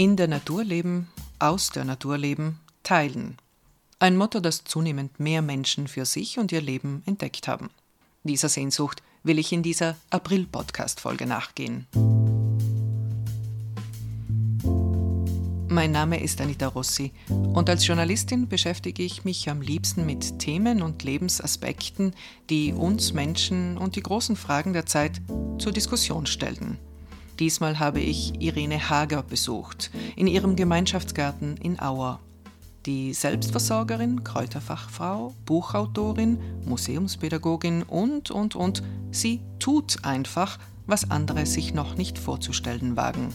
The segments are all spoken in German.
In der Natur leben, aus der Natur leben, teilen. Ein Motto, das zunehmend mehr Menschen für sich und ihr Leben entdeckt haben. Dieser Sehnsucht will ich in dieser April-Podcast-Folge nachgehen. Mein Name ist Anita Rossi und als Journalistin beschäftige ich mich am liebsten mit Themen und Lebensaspekten, die uns Menschen und die großen Fragen der Zeit zur Diskussion stellten. Diesmal habe ich Irene Hager besucht, in ihrem Gemeinschaftsgarten in Auer. Die Selbstversorgerin, Kräuterfachfrau, Buchautorin, Museumspädagogin und, und, und, sie tut einfach, was andere sich noch nicht vorzustellen wagen.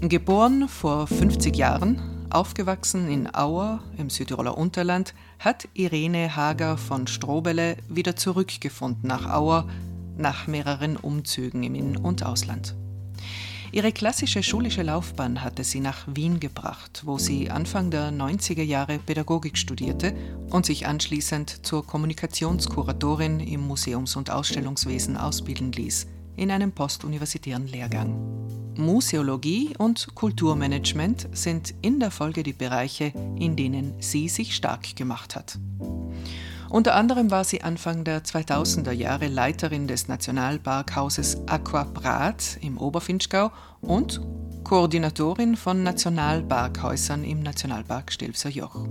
Geboren vor 50 Jahren Aufgewachsen in Auer im Südtiroler Unterland hat Irene Hager von Strobele wieder zurückgefunden nach Auer nach mehreren Umzügen im In- und Ausland. Ihre klassische schulische Laufbahn hatte sie nach Wien gebracht, wo sie Anfang der 90er Jahre Pädagogik studierte und sich anschließend zur Kommunikationskuratorin im Museums- und Ausstellungswesen ausbilden ließ, in einem postuniversitären Lehrgang. Museologie und Kulturmanagement sind in der Folge die Bereiche, in denen sie sich stark gemacht hat. Unter anderem war sie Anfang der 2000er Jahre Leiterin des Nationalparkhauses Aqua Prat im Oberfinchgau und Koordinatorin von Nationalparkhäusern im Nationalpark Stilfser Joch.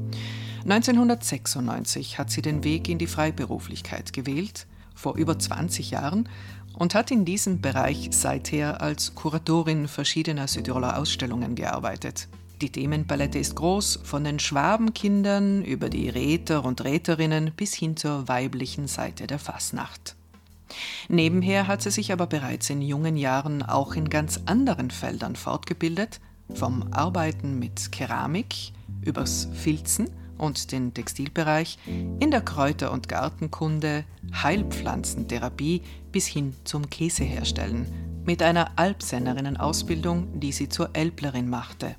1996 hat sie den Weg in die Freiberuflichkeit gewählt. Vor über 20 Jahren und hat in diesem Bereich seither als Kuratorin verschiedener Südtiroler Ausstellungen gearbeitet. Die Themenpalette ist groß, von den Schwabenkindern über die Räter und Räterinnen bis hin zur weiblichen Seite der Fasnacht. Nebenher hat sie sich aber bereits in jungen Jahren auch in ganz anderen Feldern fortgebildet, vom Arbeiten mit Keramik übers Filzen und den Textilbereich, in der Kräuter- und Gartenkunde, Heilpflanzentherapie bis hin zum Käseherstellen, mit einer Alpsennerinnen-Ausbildung, die sie zur Elblerin machte.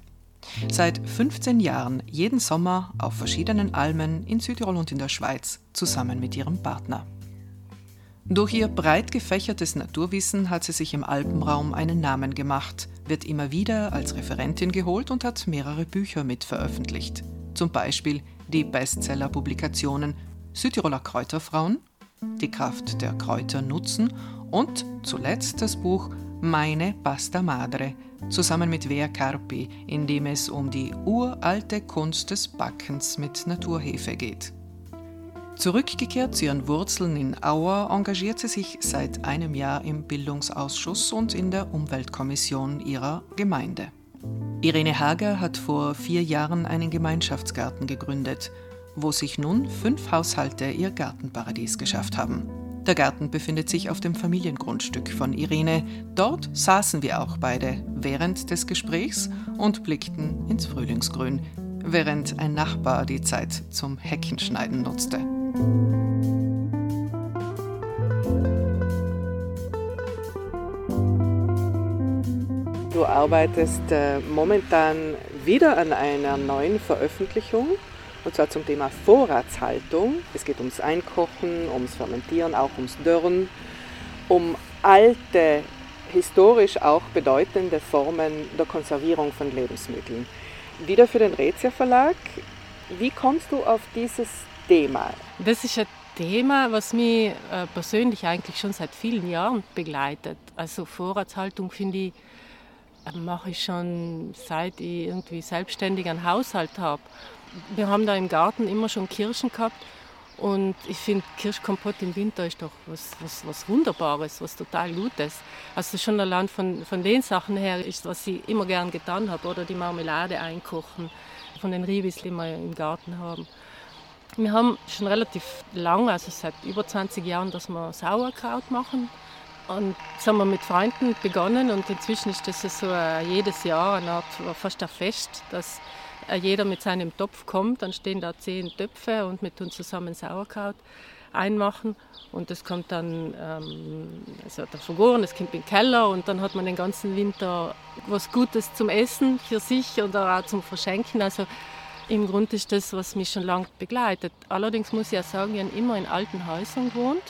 Seit 15 Jahren jeden Sommer auf verschiedenen Almen in Südtirol und in der Schweiz zusammen mit ihrem Partner. Durch ihr breit gefächertes Naturwissen hat sie sich im Alpenraum einen Namen gemacht, wird immer wieder als Referentin geholt und hat mehrere Bücher mit veröffentlicht zum Beispiel die Bestseller-Publikationen Südtiroler Kräuterfrauen, Die Kraft der Kräuter nutzen und zuletzt das Buch Meine Pasta Madre zusammen mit Vea Carpi, in dem es um die uralte Kunst des Backens mit Naturhefe geht. Zurückgekehrt zu ihren Wurzeln in Auer engagiert sie sich seit einem Jahr im Bildungsausschuss und in der Umweltkommission ihrer Gemeinde. Irene Hager hat vor vier Jahren einen Gemeinschaftsgarten gegründet, wo sich nun fünf Haushalte ihr Gartenparadies geschafft haben. Der Garten befindet sich auf dem Familiengrundstück von Irene. Dort saßen wir auch beide während des Gesprächs und blickten ins Frühlingsgrün, während ein Nachbar die Zeit zum Heckenschneiden nutzte. Du arbeitest äh, momentan wieder an einer neuen Veröffentlichung und zwar zum Thema Vorratshaltung. Es geht ums Einkochen, ums Fermentieren, auch ums Dörren, um alte, historisch auch bedeutende Formen der Konservierung von Lebensmitteln. Wieder für den Rezia Verlag. Wie kommst du auf dieses Thema? Das ist ein Thema, was mich äh, persönlich eigentlich schon seit vielen Jahren begleitet. Also Vorratshaltung finde ich mache ich schon seit ich irgendwie selbstständig einen Haushalt habe. Wir haben da im Garten immer schon Kirschen gehabt und ich finde Kirschkompott im Winter ist doch was, was, was Wunderbares, was total Gutes. Also schon allein von, von den Sachen her ist, was ich immer gern getan habe. Oder die Marmelade einkochen von den Ribis, die wir im Garten haben. Wir haben schon relativ lange, also seit über 20 Jahren, dass wir Sauerkraut machen. Und das haben wir mit Freunden begonnen und inzwischen ist das so äh, jedes Jahr eine Art, fast ein Fest, dass äh, jeder mit seinem Topf kommt. Dann stehen da zehn Töpfe und wir tun zusammen Sauerkraut einmachen und das kommt dann, ähm, also der vergoren, das kommt den Keller und dann hat man den ganzen Winter was Gutes zum Essen für sich oder auch zum Verschenken. Also im Grunde ist das, was mich schon lange begleitet. Allerdings muss ich ja sagen, ich habe immer in alten Häusern gewohnt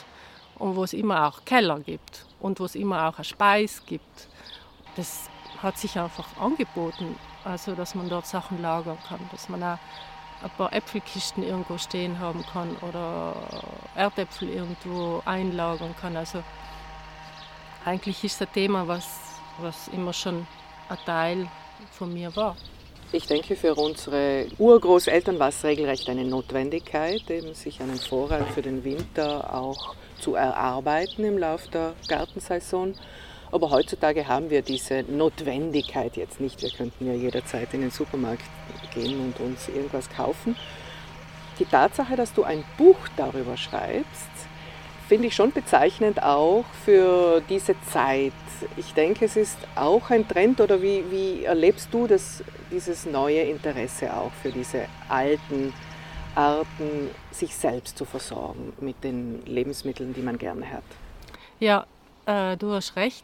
und wo es immer auch Keller gibt. und wo es immer auch eine Speis gibt. Das hat sich einfach angeboten, also dass man dort Sachen lagern kann, dass man auch ein paar Äpfelkisten irgendwo stehen haben kann oder Erdäpfel irgendwo einlagern kann. Also eigentlich ist das Thema, was, was immer schon ein Teil von mir war. Ich denke, für unsere Urgroßeltern war es regelrecht eine Notwendigkeit, eben sich einen Vorrat für den Winter auch zu erarbeiten im Laufe der Gartensaison. Aber heutzutage haben wir diese Notwendigkeit jetzt nicht. Wir könnten ja jederzeit in den Supermarkt gehen und uns irgendwas kaufen. Die Tatsache, dass du ein Buch darüber schreibst, finde ich schon bezeichnend auch für diese Zeit. Ich denke, es ist auch ein Trend oder wie, wie erlebst du das, dieses neue Interesse auch für diese alten Arten, sich selbst zu versorgen mit den Lebensmitteln, die man gerne hat? Ja, äh, du hast recht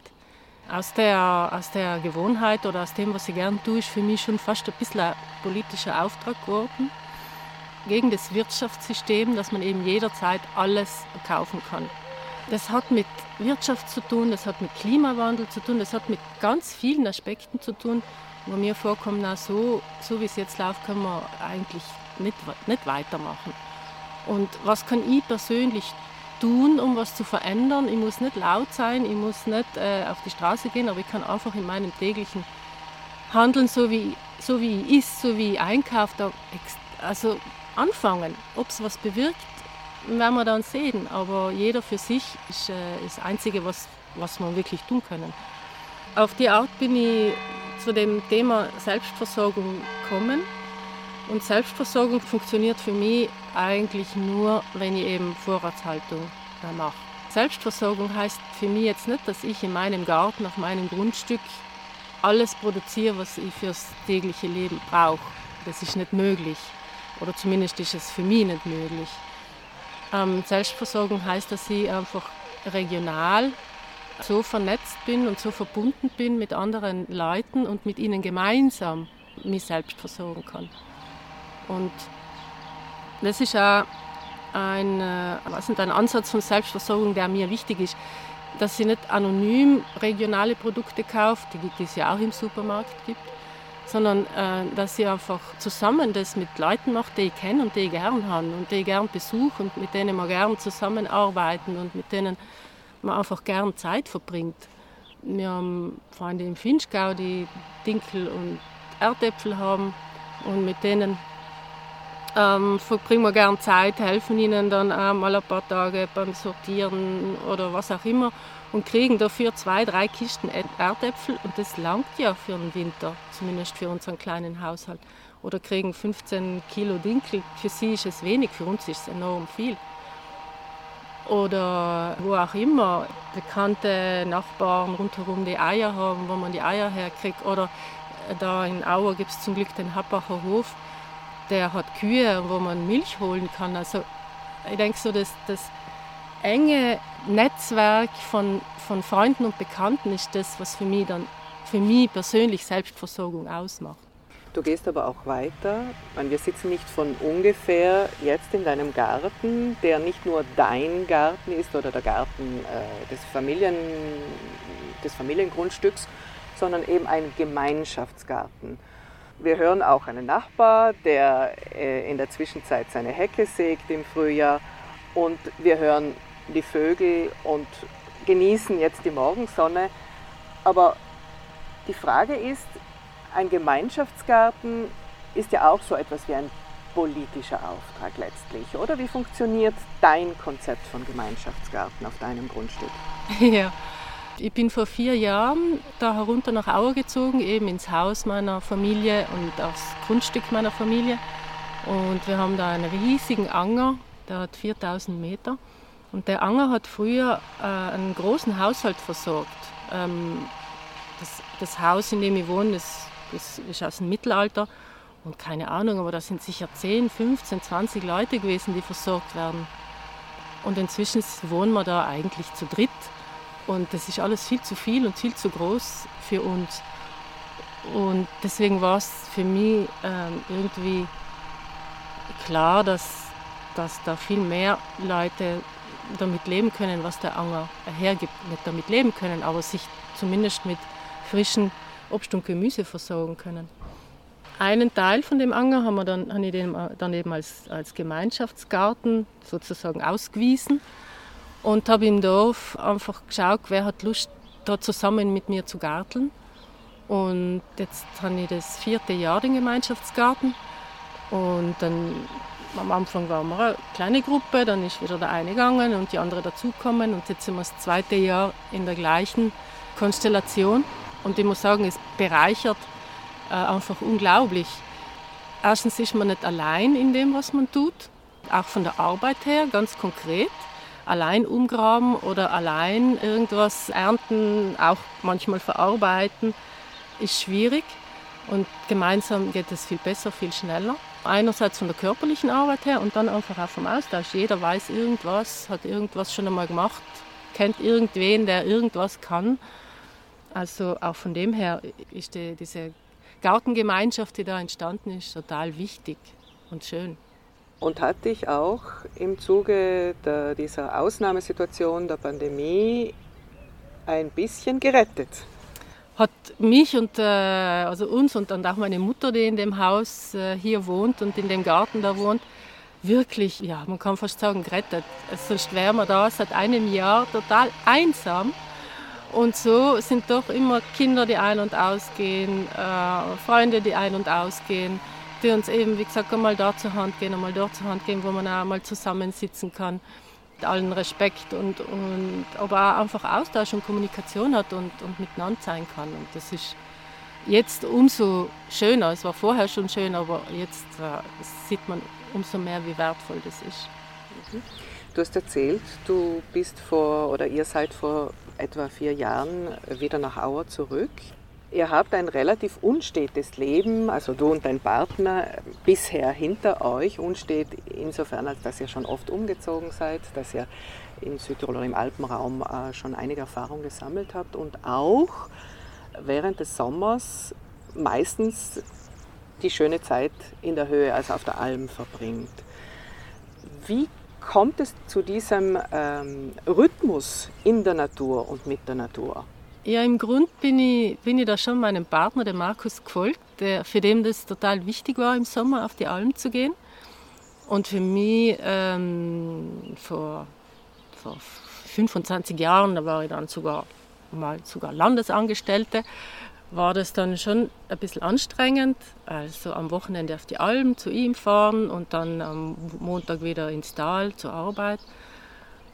aus der, aus der Gewohnheit oder aus dem, was ich gern tue, ist für mich schon fast ein bisschen ein politischer Auftrag geworden. Gegen das Wirtschaftssystem, dass man eben jederzeit alles kaufen kann. Das hat mit Wirtschaft zu tun, das hat mit Klimawandel zu tun, das hat mit ganz vielen Aspekten zu tun, wo mir vorkommt, na, so, so wie es jetzt läuft, können wir eigentlich nicht, nicht weitermachen. Und was kann ich persönlich tun, um was zu verändern. Ich muss nicht laut sein, ich muss nicht äh, auf die Straße gehen, aber ich kann einfach in meinem täglichen Handeln, so wie, so wie ich ist, so wie ich einkaufe, also anfangen. Ob es was bewirkt, werden wir dann sehen. Aber jeder für sich ist, äh, das Einzige, was, was wir wirklich tun können. Auf die Art bin ich zu dem Thema Selbstversorgung gekommen. Und Selbstversorgung funktioniert für mich eigentlich nur, wenn ich eben Vorratshaltung mache. Selbstversorgung heißt für mich jetzt nicht, dass ich in meinem Garten, auf meinem Grundstück alles produziere, was ich fürs tägliche Leben brauche. Das ist nicht möglich. Oder zumindest ist es für mich nicht möglich. Ähm, Selbstversorgung heißt, dass ich einfach regional so vernetzt bin und so verbunden bin mit anderen Leuten und mit ihnen gemeinsam mich selbst versorgen kann. Und das ist auch ein, äh, was ein Ansatz von Selbstversorgung, der mir wichtig ist, dass sie nicht anonym regionale Produkte kauft, die es ja auch im Supermarkt gibt, sondern äh, dass sie einfach zusammen das mit Leuten macht, die ich kenne und die ich gern habe und die ich gern besuche und mit denen wir gern zusammenarbeiten und mit denen man einfach gern Zeit verbringt. Wir haben Freunde im Finchgau, die Dinkel und Erdäpfel haben und mit denen ähm, verbringen wir gerne Zeit, helfen ihnen dann auch mal ein paar Tage beim Sortieren oder was auch immer und kriegen dafür zwei, drei Kisten Erdäpfel und das langt ja für den Winter, zumindest für unseren kleinen Haushalt. Oder kriegen 15 Kilo Dinkel, für sie ist es wenig, für uns ist es enorm viel. Oder wo auch immer, bekannte Nachbarn rundherum die Eier haben, wo man die Eier herkriegt. Oder da in Auer gibt es zum Glück den Happacher Hof, der hat Kühe, wo man Milch holen kann. Also ich denke so, dass das enge Netzwerk von, von Freunden und Bekannten ist das, was für mich dann für mich persönlich Selbstversorgung ausmacht. Du gehst aber auch weiter. Wir sitzen nicht von ungefähr jetzt in deinem Garten, der nicht nur dein Garten ist oder der Garten äh, des, Familien, des Familiengrundstücks, sondern eben ein Gemeinschaftsgarten. Wir hören auch einen Nachbar, der äh, in der Zwischenzeit seine Hecke sägt im Frühjahr. Und wir hören die Vögel und genießen jetzt die Morgensonne. Aber die Frage ist, ein Gemeinschaftsgarten ist ja auch so etwas wie ein politischer Auftrag letztlich, oder? Wie funktioniert dein Konzept von Gemeinschaftsgarten auf deinem Grundstück? Ja, ich bin vor vier Jahren da herunter nach Auer gezogen, eben ins Haus meiner Familie und aufs Grundstück meiner Familie. Und wir haben da einen riesigen Anger, der hat 4000 Meter. Und der Anger hat früher äh, einen großen Haushalt versorgt. Ähm, das, das, Haus, in dem ich wohne, das, das ist aus dem Mittelalter. Und keine Ahnung, aber da sind sicher 10, 15, 20 Leute gewesen, die versorgt werden. Und inzwischen wohnen wir da eigentlich zu dritt. Und das ist alles viel zu viel und viel zu groß für uns. Und deswegen war es für mich ähm, irgendwie klar, dass, dass da viel mehr Leute damit leben können, was der Anger hergibt. Nicht damit leben können, aber sich zumindest mit frischen Obst und Gemüse versorgen können. Einen Teil von dem Anger haben wir dann, habe ich dann eben als, als Gemeinschaftsgarten sozusagen ausgewiesen und habe im Dorf einfach geschaut, wer hat Lust, da zusammen mit mir zu garteln. Und jetzt habe ich das vierte Jahr den Gemeinschaftsgarten. Und dann am Anfang waren wir eine kleine Gruppe, dann ist wieder der eine gegangen und die andere dazugekommen. Und jetzt sind wir das zweite Jahr in der gleichen Konstellation. Und ich muss sagen, es bereichert äh, einfach unglaublich. Erstens ist man nicht allein in dem, was man tut, auch von der Arbeit her, ganz konkret allein umgraben oder allein irgendwas ernten, auch manchmal verarbeiten ist schwierig und gemeinsam geht es viel besser, viel schneller. Einerseits von der körperlichen Arbeit her und dann einfach auch vom Austausch. Jeder weiß irgendwas, hat irgendwas schon einmal gemacht, kennt irgendwen, der irgendwas kann. Also auch von dem her ist die, diese Gartengemeinschaft, die da entstanden ist, total wichtig und schön. Und hat dich auch im Zuge der, dieser Ausnahmesituation der Pandemie ein bisschen gerettet? hat mich und äh, also uns und dann auch meine Mutter, die in dem Haus äh, hier wohnt und in dem Garten da wohnt, wirklich, ja, man kann fast sagen, gerettet. Sonst wären wir da seit einem Jahr total einsam. Und so sind doch immer Kinder, die ein- und ausgehen, äh, Freunde, die ein- und ausgehen, die uns eben, wie gesagt, einmal da zur Hand gehen, einmal dort zur Hand gehen, wo man auch mal zusammensitzen kann allen Respekt und, und aber auch einfach Austausch und Kommunikation hat und, und miteinander sein kann. Und das ist jetzt umso schöner. Es war vorher schon schön, aber jetzt äh, sieht man umso mehr, wie wertvoll das ist. Mhm. Du hast erzählt, du bist vor oder ihr seid vor etwa vier Jahren wieder nach Auer zurück. Ihr habt ein relativ unstetes Leben, also du und dein Partner, bisher hinter euch. Unstet insofern, als dass ihr schon oft umgezogen seid, dass ihr in Südtirol oder im Alpenraum äh, schon einige Erfahrungen gesammelt habt und auch während des Sommers meistens die schöne Zeit in der Höhe, also auf der Alm verbringt. Wie kommt es zu diesem ähm, Rhythmus in der Natur und mit der Natur? Ja, im Grunde bin ich, bin ich da schon meinem Partner, dem Markus, gefolgt, der, für den das total wichtig war, im Sommer auf die Alm zu gehen. Und für mich ähm, vor, vor 25 Jahren, da war ich dann sogar mal sogar Landesangestellte, war das dann schon ein bisschen anstrengend. Also am Wochenende auf die Alm zu ihm fahren und dann am Montag wieder ins Tal zur Arbeit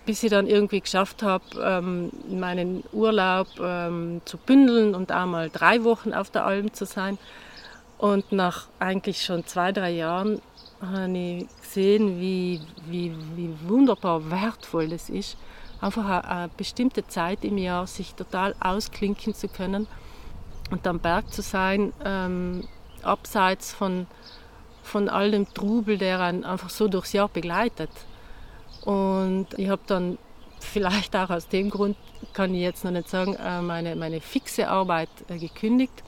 bis ich dann irgendwie geschafft habe, ähm, meinen Urlaub ähm, zu bündeln und einmal drei Wochen auf der Alm zu sein. Und nach eigentlich schon zwei, drei Jahren habe ich gesehen, wie, wie, wie wunderbar wertvoll das ist, einfach eine, eine bestimmte Zeit im Jahr sich total ausklinken zu können und am Berg zu sein, ähm, abseits von, von all dem Trubel, der einen einfach so durchs Jahr begleitet. Und ich habe dann vielleicht auch aus dem Grund, kann ich jetzt noch nicht sagen, äh, meine, meine fixe Arbeit äh, gekündigt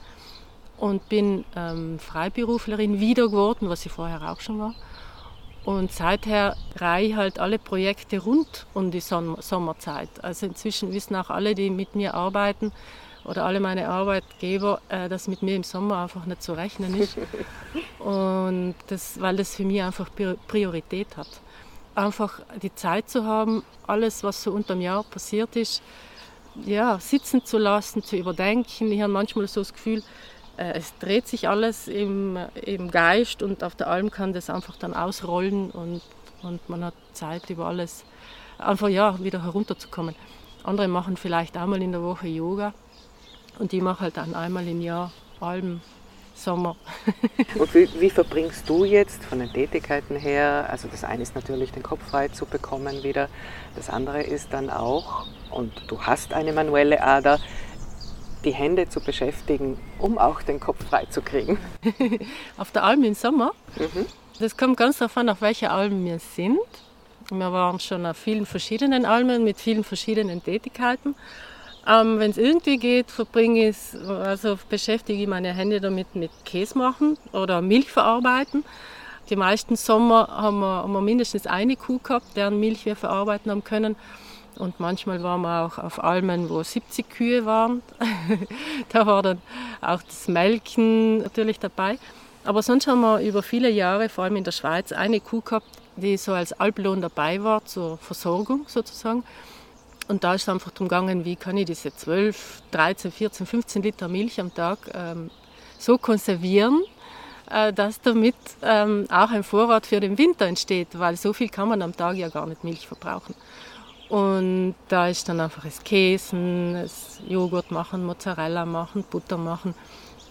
und bin ähm, Freiberuflerin wieder geworden, was ich vorher auch schon war. Und seither reihe ich halt alle Projekte rund um die Sommerzeit. Also inzwischen wissen auch alle, die mit mir arbeiten oder alle meine Arbeitgeber, äh, dass mit mir im Sommer einfach nicht zu rechnen ist. Und das, weil das für mich einfach Priorität hat einfach die Zeit zu haben, alles, was so unterm Jahr passiert ist, ja, sitzen zu lassen, zu überdenken. Ich habe manchmal so das Gefühl, äh, es dreht sich alles im, im Geist und auf der Alm kann das einfach dann ausrollen und, und man hat Zeit, über alles einfach ja, wieder herunterzukommen. Andere machen vielleicht einmal in der Woche Yoga und ich mache halt dann einmal im Jahr Alm Sommer. Und wie, wie, verbringst du jetzt von den Tätigkeiten her? Also das eine ist natürlich, den Kopf frei zu bekommen wieder. Das andere ist dann auch, und du hast eine manuelle Ader, die Hände zu beschäftigen, um auch den Kopf frei zu kriegen. auf der Alm im Sommer? Mhm. Das kommt ganz darauf an, auf welcher Alm wir sind. Wir waren schon auf vielen verschiedenen Almen mit vielen verschiedenen Tätigkeiten. Ähm, Wenn es irgendwie geht, verbringe ich also beschäftige ich meine Hände damit mit Käse machen oder Milch verarbeiten. die meisten Sommer haben wir, haben wir mindestens eine Kuh gehabt, deren Milch wir verarbeiten haben können. Und manchmal waren wir auch auf Almen, wo 70 Kühe waren. da war dann auch das Melken natürlich dabei. Aber sonst haben wir über viele Jahre, vor allem in der Schweiz, eine Kuh gehabt, die so als Alblohn dabei war zur Versorgung sozusagen. Und da ist es einfach darum gegangen, wie kann ich diese 12, 13, 14, 15 Liter Milch am Tag ähm, so konservieren, äh, dass damit ähm, auch ein Vorrat für den Winter entsteht, weil so viel kann man am Tag ja gar nicht Milch verbrauchen. Und da ist dann einfach das Käsen, das Joghurt machen, Mozzarella machen, Butter machen,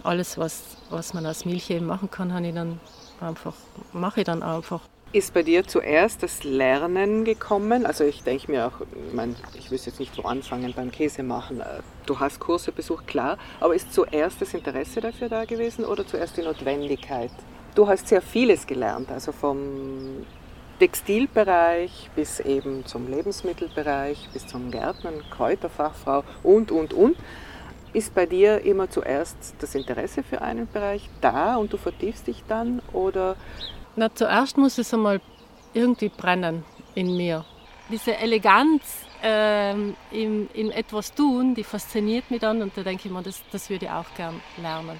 alles was, was man aus Milch eben machen kann, ich dann einfach, mache ich dann einfach. Ist bei dir zuerst das Lernen gekommen? Also ich denke mir auch, ich, mein, ich wüsste jetzt nicht, wo anfangen beim Käse machen. Äh, du hast Kurse besucht, klar, aber ist zuerst das Interesse dafür da gewesen oder zuerst die Notwendigkeit? Du hast sehr vieles gelernt, also vom Textilbereich bis eben zum Lebensmittelbereich, bis zum Gärtnern, Kräuterfachfrau und, und, und. Ist bei dir immer zuerst das Interesse für einen Bereich da und du vertiefst dich dann oder na, zuerst muss es einmal irgendwie brennen in mir. Diese Eleganz ähm, in, in etwas tun, die fasziniert mich dann und da denke ich mir, das, das würde ich auch gern lernen.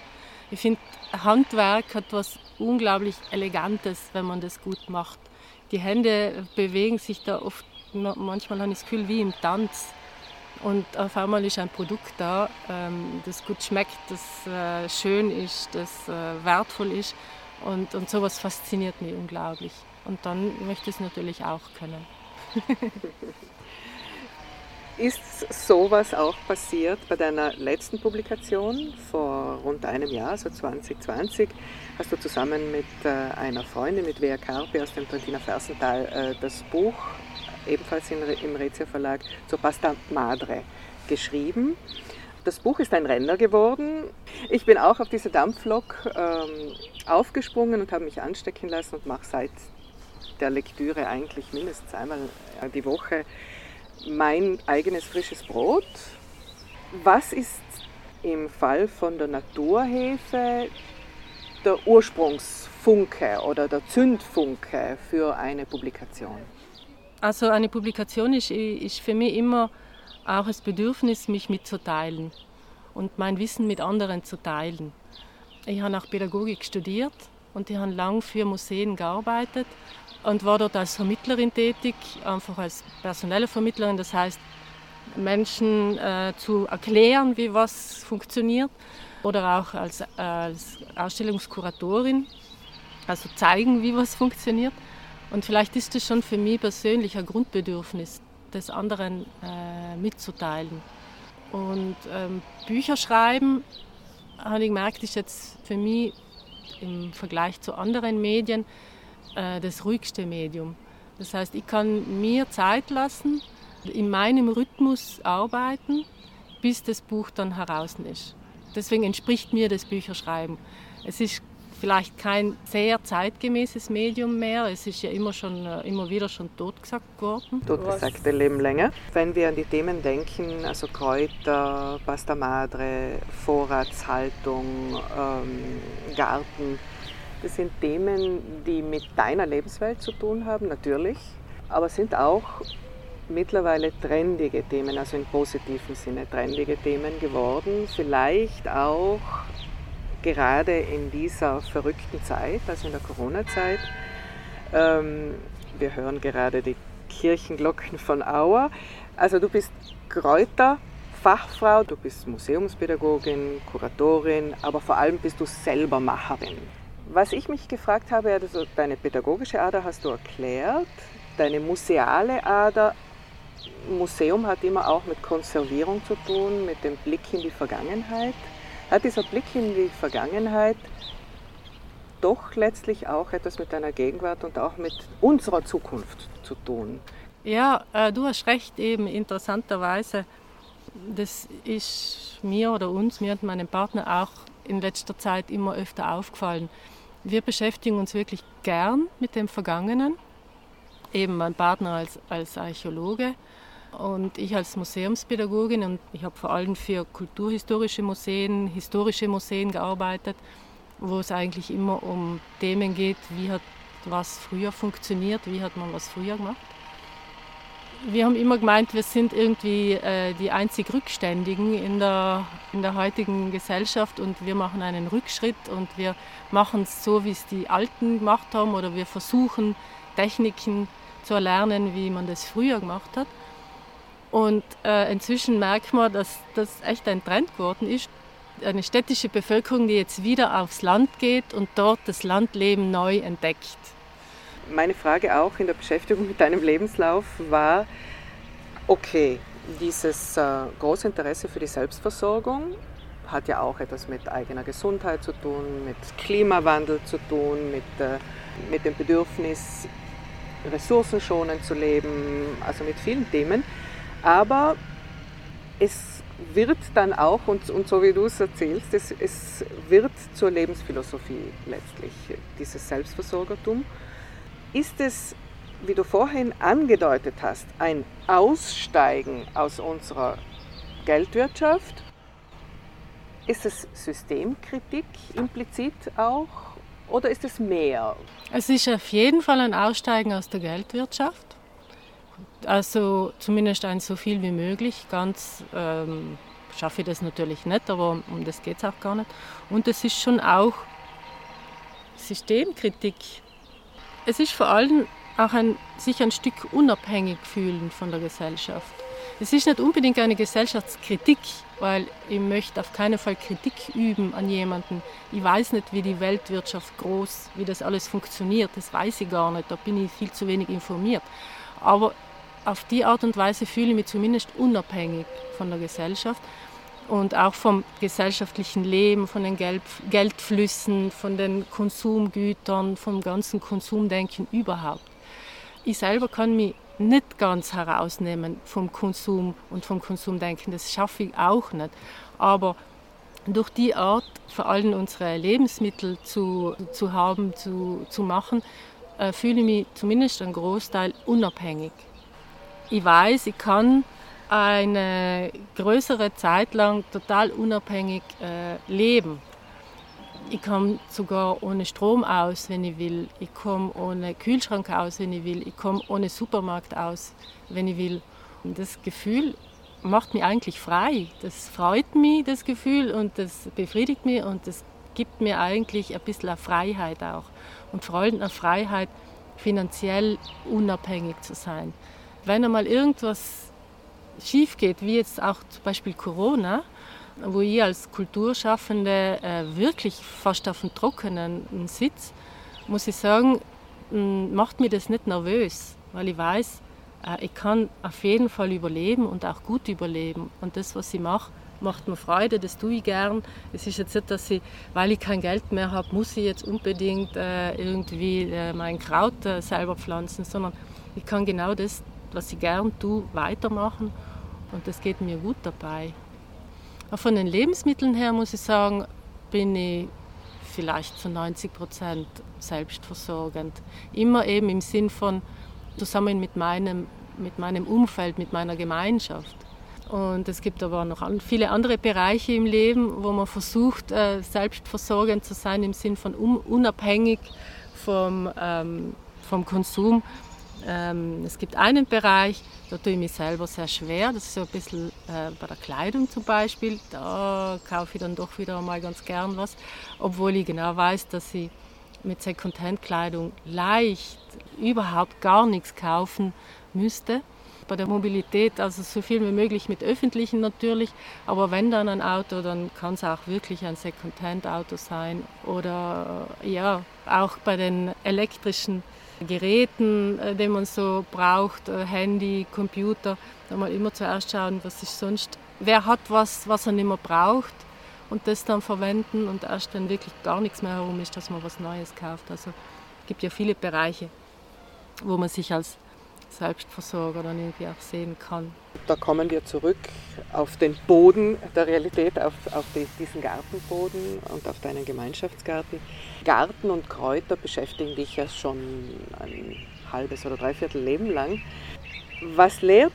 Ich finde, Handwerk hat was unglaublich Elegantes, wenn man das gut macht. Die Hände bewegen sich da oft, manchmal habe ich das Gefühl, wie im Tanz. Und auf einmal ist ein Produkt da, ähm, das gut schmeckt, das äh, schön ist, das äh, wertvoll ist. Und, und sowas fasziniert mich unglaublich. Und dann möchte ich es natürlich auch können. Ist sowas auch passiert bei deiner letzten Publikation vor rund einem Jahr, also 2020? Hast du zusammen mit äh, einer Freundin, mit Wea Carpi aus dem Trentiner Fersental, äh, das Buch ebenfalls im Rezia Verlag zur Pasta Madre geschrieben. Das Buch ist ein Renner geworden. Ich bin auch auf diese Dampflok ähm, aufgesprungen und habe mich anstecken lassen und mache seit der Lektüre eigentlich mindestens einmal die Woche mein eigenes frisches Brot. Was ist im Fall von der Naturhefe der Ursprungsfunke oder der Zündfunke für eine Publikation? Also eine Publikation ist, ist für mich immer auch das Bedürfnis, mich mitzuteilen und mein Wissen mit anderen zu teilen. Ich habe auch Pädagogik studiert und ich habe lange für Museen gearbeitet und war dort als Vermittlerin tätig, einfach als personelle Vermittlerin, das heißt Menschen äh, zu erklären, wie was funktioniert oder auch als, äh, als Ausstellungskuratorin, also zeigen, wie was funktioniert. Und vielleicht ist das schon für mich persönlich ein Grundbedürfnis, des anderen äh, mitzuteilen. Und ähm, Bücher schreiben, habe ich gemerkt, ist jetzt für mich im Vergleich zu anderen Medien äh, das ruhigste Medium. Das heißt, ich kann mir Zeit lassen, in meinem Rhythmus arbeiten, bis das Buch dann heraus ist. Deswegen entspricht mir das Bücherschreiben. Es ist vielleicht kein sehr zeitgemäßes Medium mehr. Es ist ja immer, schon, äh, immer wieder schon totgesagt worden. Totgesagte Leben länger. Wenn wir an die Themen denken, also Kräuter, Pasta Madre, Vorratshaltung, ähm, Garten, das sind Themen, die mit deiner Lebenswelt zu tun haben, natürlich, aber sind auch mittlerweile trendige Themen, also im positiven Sinne trendige Themen geworden. Vielleicht auch gerade in dieser verrückten Zeit, also in der Corona-Zeit. Ähm, wir hören gerade die Kirchenglocken von Auer. Also du bist Kräuterfachfrau, du bist Museumspädagogin, Kuratorin, aber vor allem bist du selber Macherin. Was ich mich gefragt habe, also deine pädagogische Ader hast du erklärt, deine museale Ader, Museum hat immer auch mit Konservierung zu tun, mit dem Blick in die Vergangenheit. Hat dieser Blick in die Vergangenheit doch letztlich auch etwas mit deiner Gegenwart und auch mit unserer Zukunft zu tun? Ja, äh, du hast recht, eben interessanterweise. Das ist mir oder uns, mir und meinem Partner auch in letzter Zeit immer öfter aufgefallen. Wir beschäftigen uns wirklich gern mit dem Vergangenen. Eben mein Partner als, als Archäologe und ich als Museumspädagogin und ich habe vor allem für kulturhistorische Museen, historische Museen gearbeitet, wo es eigentlich immer um Themen geht, wie hat was früher funktioniert, wie hat man was früher gemacht. Wir haben immer gemeint, wir sind irgendwie äh, die einzig Rückständigen in der, in der heutigen Gesellschaft und wir machen einen Rückschritt und wir machen es so, wie es die Alten gemacht haben oder wir versuchen Techniken zu erlernen, wie man das früher gemacht hat. Und äh, inzwischen merkt man, dass das echt ein Trend geworden ist. Eine städtische Bevölkerung, die jetzt wieder aufs Land geht und dort das Landleben neu entdeckt. Meine Frage auch in der Beschäftigung mit deinem Lebenslauf war, okay, dieses äh, große Interesse für die Selbstversorgung hat ja auch etwas mit eigener Gesundheit zu tun, mit Klimawandel zu tun, mit, äh, mit dem Bedürfnis, ressourcenschonend zu leben, also mit vielen Themen. Aber es wird dann auch, und, und so wie du es erzählst, es, es wird zur Lebensphilosophie letztlich, dieses Selbstversorgertum. Ist es, wie du vorhin angedeutet hast, ein Aussteigen aus unserer Geldwirtschaft? Ist es Systemkritik implizit auch oder ist es mehr? Es ist auf jeden Fall ein Aussteigen aus der Geldwirtschaft. Also zumindest ein so viel wie möglich. Ganz ähm, schaffe ich das natürlich nicht, aber um das geht es auch gar nicht. Und es ist schon auch Systemkritik. Es ist vor allem auch ein, sich ein Stück unabhängig fühlen von der Gesellschaft. Es ist nicht unbedingt eine Gesellschaftskritik, weil ich möchte auf keinen Fall Kritik üben an jemanden. Ich weiß nicht, wie die Weltwirtschaft groß, wie das alles funktioniert. Das weiß ich gar nicht. Da bin ich viel zu wenig informiert. Aber auf die Art und Weise fühle ich mich zumindest unabhängig von der Gesellschaft und auch vom gesellschaftlichen Leben, von den Geld, Geldflüssen, von den Konsumgütern, vom ganzen Konsumdenken überhaupt. Ich selber kann mich nicht ganz herausnehmen vom Konsum und vom Konsumdenken, das schaffe ich auch nicht. Aber durch die Art, vor allem unsere Lebensmittel zu, zu haben, zu, zu machen, äh, fühle ich mich zumindest einen Großteil unabhängig ich weiß, ich kann eine größere Zeit lang total unabhängig äh, leben. Ich komme sogar ohne Strom aus, wenn ich will. Ich komme ohne Kühlschrank aus, wenn ich will. Ich komme ohne Supermarkt aus, wenn ich will. Und das Gefühl macht mich eigentlich frei. Das freut mich, das Gefühl, und das befriedigt mich und das gibt mir eigentlich ein bisschen eine Freiheit auch. Und allem eine Freiheit, finanziell unabhängig zu sein wenn einmal irgendwas schief geht, wie jetzt auch zum Beispiel Corona, wo ich als Kulturschaffende äh, wirklich fast auf dem Trockenen sitze, muss ich sagen, macht mir das nicht nervös, weil ich weiß, äh, ich kann auf jeden Fall überleben und auch gut überleben. Und das, was ich mache, macht mir Freude, das tue ich gern. Es ist jetzt nicht, dass ich, weil ich kein Geld mehr habe, muss ich jetzt unbedingt äh, irgendwie äh, mein Kraut äh, selber pflanzen, sondern ich kann genau das was ich gern tue, weitermachen und das geht mir gut dabei. Auch von den Lebensmitteln her muss ich sagen, bin ich vielleicht zu 90 Prozent selbstversorgend. Immer eben im Sinn von zusammen mit meinem, mit meinem Umfeld, mit meiner Gemeinschaft. Und es gibt aber noch viele andere Bereiche im Leben, wo man versucht, äh, selbstversorgend zu sein, im Sinn von unabhängig vom, ähm, vom Konsum. Ähm, es gibt einen Bereich, da tue ich mich selber sehr schwer. Das ist so ein bisschen äh, bei der Kleidung zum Beispiel. Da kaufe ich dann doch wieder mal ganz gern was, obwohl ich genau weiß, dass ich mit Secondhand-Kleidung leicht überhaupt gar nichts kaufen müsste. Bei der Mobilität, also so viel wie möglich mit öffentlichen natürlich, aber wenn dann ein Auto, dann kann es auch wirklich ein Secondhand-Auto sein. Oder ja, auch bei den elektrischen Geräten, äh, die man so braucht, äh, Handy, Computer, da mal immer zuerst schauen, was ist sonst, wer hat was, was er nicht mehr braucht und das dann verwenden und erst wenn wirklich gar nichts mehr herum ist, dass man was Neues kauft. Also es gibt ja viele Bereiche, wo man sich als Selbstversorger dann irgendwie auch sehen kann. Da kommen wir zurück auf den Boden der Realität, auf, auf diesen Gartenboden und auf deinen Gemeinschaftsgarten. Garten und Kräuter beschäftigen dich ja schon ein halbes oder dreiviertel Leben lang. Was lehrt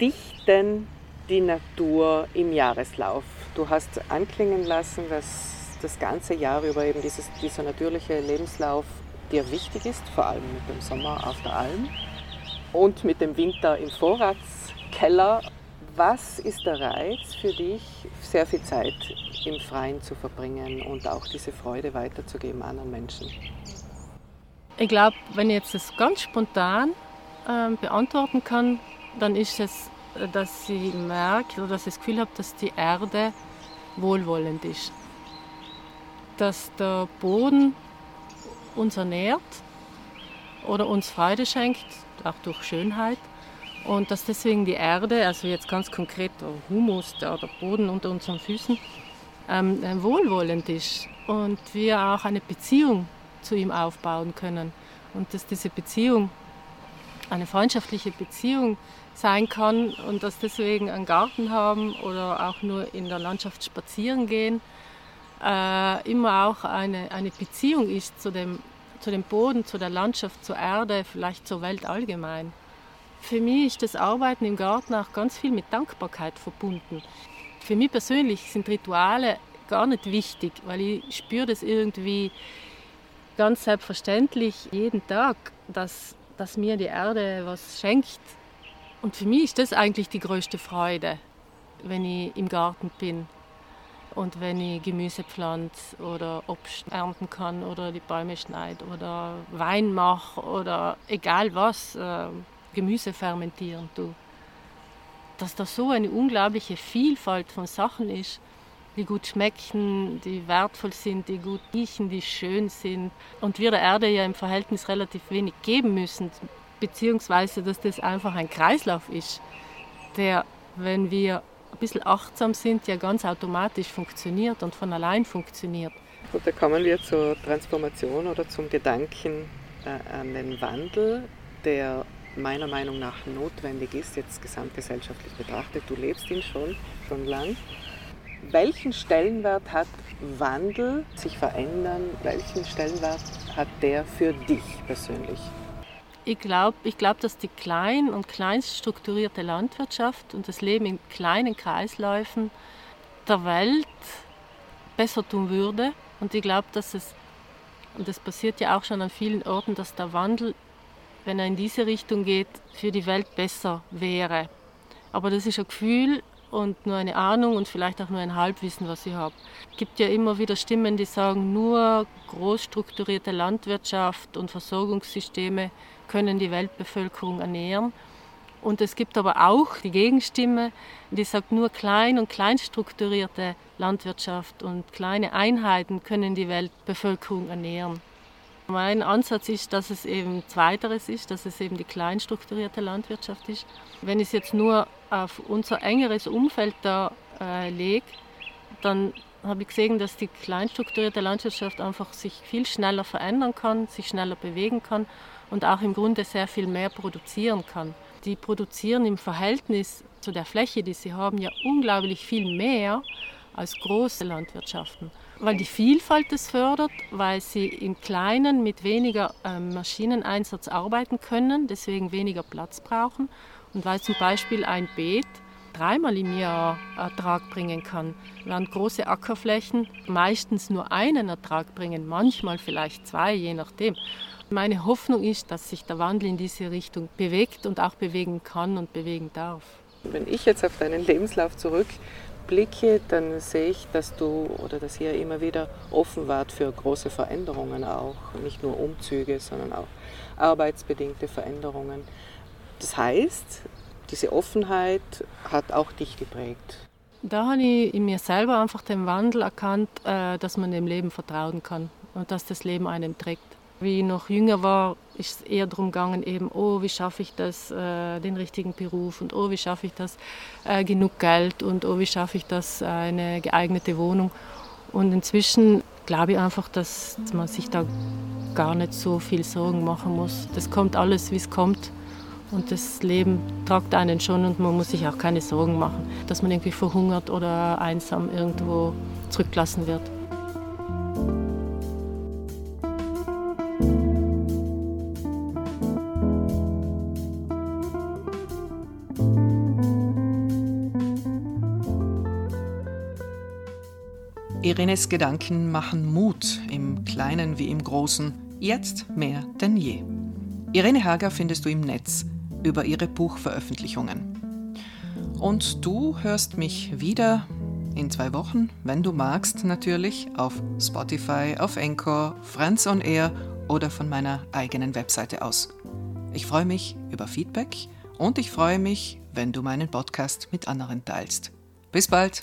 dich denn die Natur im Jahreslauf? Du hast anklingen lassen, dass das ganze Jahr über eben dieses, dieser natürliche Lebenslauf dir wichtig ist, vor allem mit dem Sommer auf der Alm und mit dem Winter im Vorratskeller. Was ist der Reiz für dich, sehr viel Zeit im Freien zu verbringen und auch diese Freude weiterzugeben anderen Menschen? Ich glaube, wenn ich jetzt das ganz spontan äh, beantworten kann, dann ist es, dass ich merke oder dass ich das Gefühl habe, dass die Erde wohlwollend ist. Dass der Boden uns ernährt oder uns Freude schenkt, auch durch Schönheit. Und dass deswegen die Erde, also jetzt ganz konkret der Humus, der, der Boden unter unseren Füßen, ähm, äh, wohlwollend ist und wir auch eine Beziehung zu ihm aufbauen können. Und dass diese Beziehung eine freundschaftliche Beziehung sein kann und dass deswegen einen Garten haben oder auch nur in der Landschaft spazieren gehen, äh, immer auch eine, eine Beziehung ist zu dem, zu dem Boden, zu der Landschaft, zur Erde, vielleicht zur Welt allgemein. Für mich ist das Arbeiten im Garten auch ganz viel mit Dankbarkeit verbunden. Für mich persönlich sind Rituale gar nicht wichtig, weil ich spüre das irgendwie ganz selbstverständlich jeden Tag, dass, dass mir die Erde was schenkt. Und für mich ist das eigentlich die größte Freude, wenn ich im Garten bin und wenn ich Gemüse pflanze oder Obst ernten kann oder die Bäume schneide oder Wein mache oder egal was, äh, Gemüse fermentieren tue. Dass da so eine unglaubliche Vielfalt von Sachen ist, die gut schmecken, die wertvoll sind, die gut riechen, die schön sind. Und wir der Erde ja im Verhältnis relativ wenig geben müssen, beziehungsweise dass das einfach ein Kreislauf ist, der, wenn wir ein bisschen achtsam sind, ja ganz automatisch funktioniert und von allein funktioniert. Gut, da kommen wir zur Transformation oder zum Gedanken äh, an den Wandel, der meiner Meinung nach notwendig ist, jetzt gesamtgesellschaftlich betrachtet. Du lebst ihn schon, schon lang. Welchen Stellenwert hat Wandel, sich verändern, welchen Stellenwert hat der für dich persönlich? Ich glaube, ich glaub, dass die klein und kleinst strukturierte Landwirtschaft und das Leben in kleinen Kreisläufen der Welt besser tun würde. Und ich glaube, dass es, und das passiert ja auch schon an vielen Orten, dass der Wandel, wenn er in diese Richtung geht, für die Welt besser wäre. Aber das ist ein Gefühl, und nur eine Ahnung und vielleicht auch nur ein Halbwissen, was ich habe. Es gibt ja immer wieder Stimmen, die sagen, nur großstrukturierte Landwirtschaft und Versorgungssysteme können die Weltbevölkerung ernähren. Und es gibt aber auch die Gegenstimme, die sagt, nur klein und kleinstrukturierte Landwirtschaft und kleine Einheiten können die Weltbevölkerung ernähren. Mein Ansatz ist, dass es eben zweiteres ist, dass es eben die kleinstrukturierte Landwirtschaft ist. Wenn ich es jetzt nur auf unser engeres Umfeld da äh, lege, dann habe ich gesehen, dass die kleinstrukturierte Landwirtschaft einfach sich viel schneller verändern kann, sich schneller bewegen kann und auch im Grunde sehr viel mehr produzieren kann. Die produzieren im Verhältnis zu der Fläche, die sie haben, ja unglaublich viel mehr als große Landwirtschaften weil die Vielfalt es fördert, weil sie im Kleinen mit weniger ähm, Maschineneinsatz arbeiten können, deswegen weniger Platz brauchen und weil zum Beispiel ein Beet dreimal im Jahr Ertrag bringen kann, während große Ackerflächen meistens nur einen Ertrag bringen, manchmal vielleicht zwei, je nachdem. Meine Hoffnung ist, dass sich der Wandel in diese Richtung bewegt und auch bewegen kann und bewegen darf. Wenn ich jetzt auf deinen Lebenslauf zurück blicke, dann sehe ich, dass du oder dass ihr immer wieder offen wart für große Veränderungen auch. Nicht nur Umzüge, sondern auch arbeitsbedingte Veränderungen. Das heißt, diese Offenheit hat auch dich geprägt. Da habe ich in mir selber einfach den Wandel erkannt, äh, dass man dem Leben vertrauen kann und dass das Leben einem trägt. Wie ich noch jünger war, ist es eher darum gegangen, eben, oh, wie schaffe ich das, äh, den richtigen Beruf und oh, wie schaffe ich das, äh, genug Geld und oh, wie schaffe ich das, eine geeignete Wohnung. Und inzwischen glaube ich einfach, dass man sich da gar nicht so viel Sorgen machen muss. Das kommt alles, wie es kommt. Und das Leben tragt einen schon und man muss sich auch keine Sorgen machen, dass man irgendwie verhungert oder einsam irgendwo zurückgelassen wird. Irenes Gedanken machen Mut, im Kleinen wie im Großen, Jetzt mehr denn je. Irene Hager findest du im Netz über ihre Buchveröffentlichungen. Und du hörst mich wieder in zwei Wochen, wenn du magst, natürlich auf Spotify, auf Encore, Friends on Air oder von meiner eigenen Webseite aus. Ich freue mich über Feedback und ich freue mich, wenn du meinen Podcast mit anderen teilst. Bis bald!